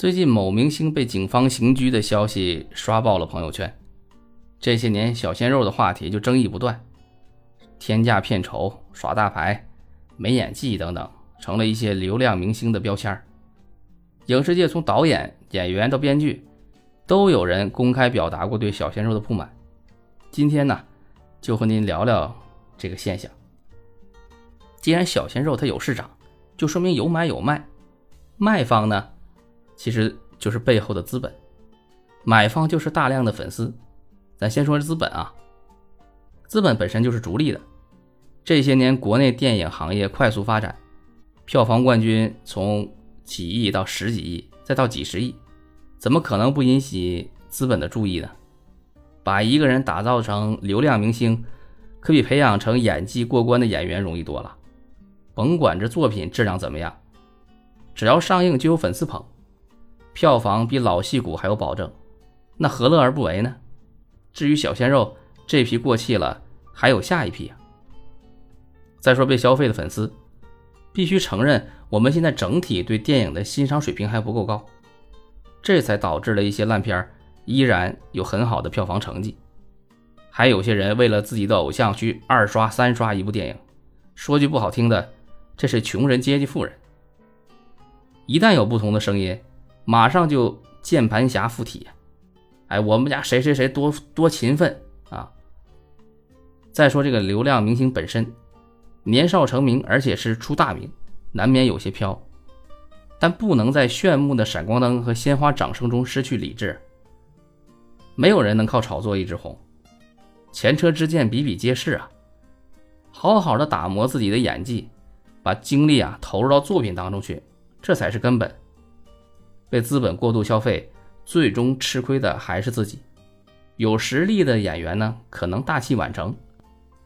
最近某明星被警方刑拘的消息刷爆了朋友圈，这些年小鲜肉的话题就争议不断，天价片酬、耍大牌、没演技等等，成了一些流量明星的标签影视界从导演、演员到编剧，都有人公开表达过对小鲜肉的不满。今天呢，就和您聊聊这个现象。既然小鲜肉他有市场，就说明有买有卖，卖方呢？其实就是背后的资本，买方就是大量的粉丝。咱先说资本啊，资本本身就是逐利的。这些年国内电影行业快速发展，票房冠军从几亿到十几亿，再到几十亿，怎么可能不引起资本的注意呢？把一个人打造成流量明星，可比培养成演技过关的演员容易多了。甭管这作品质量怎么样，只要上映就有粉丝捧。票房比老戏骨还有保证，那何乐而不为呢？至于小鲜肉，这批过气了，还有下一批啊。再说被消费的粉丝，必须承认，我们现在整体对电影的欣赏水平还不够高，这才导致了一些烂片依然有很好的票房成绩。还有些人为了自己的偶像去二刷三刷一部电影，说句不好听的，这是穷人接济富人。一旦有不同的声音，马上就键盘侠附体，哎，我们家谁谁谁多多勤奋啊！再说这个流量明星本身，年少成名，而且是出大名，难免有些飘，但不能在炫目的闪光灯和鲜花掌声中失去理智。没有人能靠炒作一直红，前车之鉴比比皆是啊！好好的打磨自己的演技，把精力啊投入到作品当中去，这才是根本。被资本过度消费，最终吃亏的还是自己。有实力的演员呢，可能大器晚成，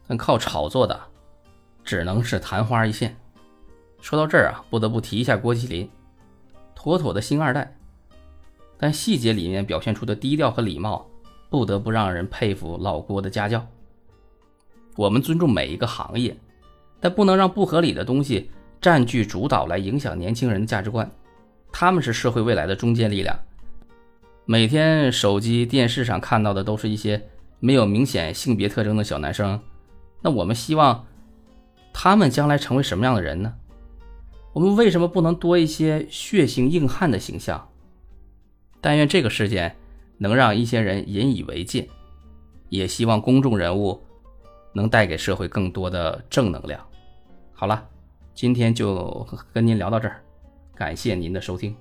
但靠炒作的，只能是昙花一现。说到这儿啊，不得不提一下郭麒麟，妥妥的星二代，但细节里面表现出的低调和礼貌，不得不让人佩服老郭的家教。我们尊重每一个行业，但不能让不合理的东西占据主导，来影响年轻人的价值观。他们是社会未来的中坚力量。每天手机、电视上看到的都是一些没有明显性别特征的小男生，那我们希望他们将来成为什么样的人呢？我们为什么不能多一些血性硬汉的形象？但愿这个事件能让一些人引以为戒，也希望公众人物能带给社会更多的正能量。好了，今天就跟您聊到这儿。感谢您的收听。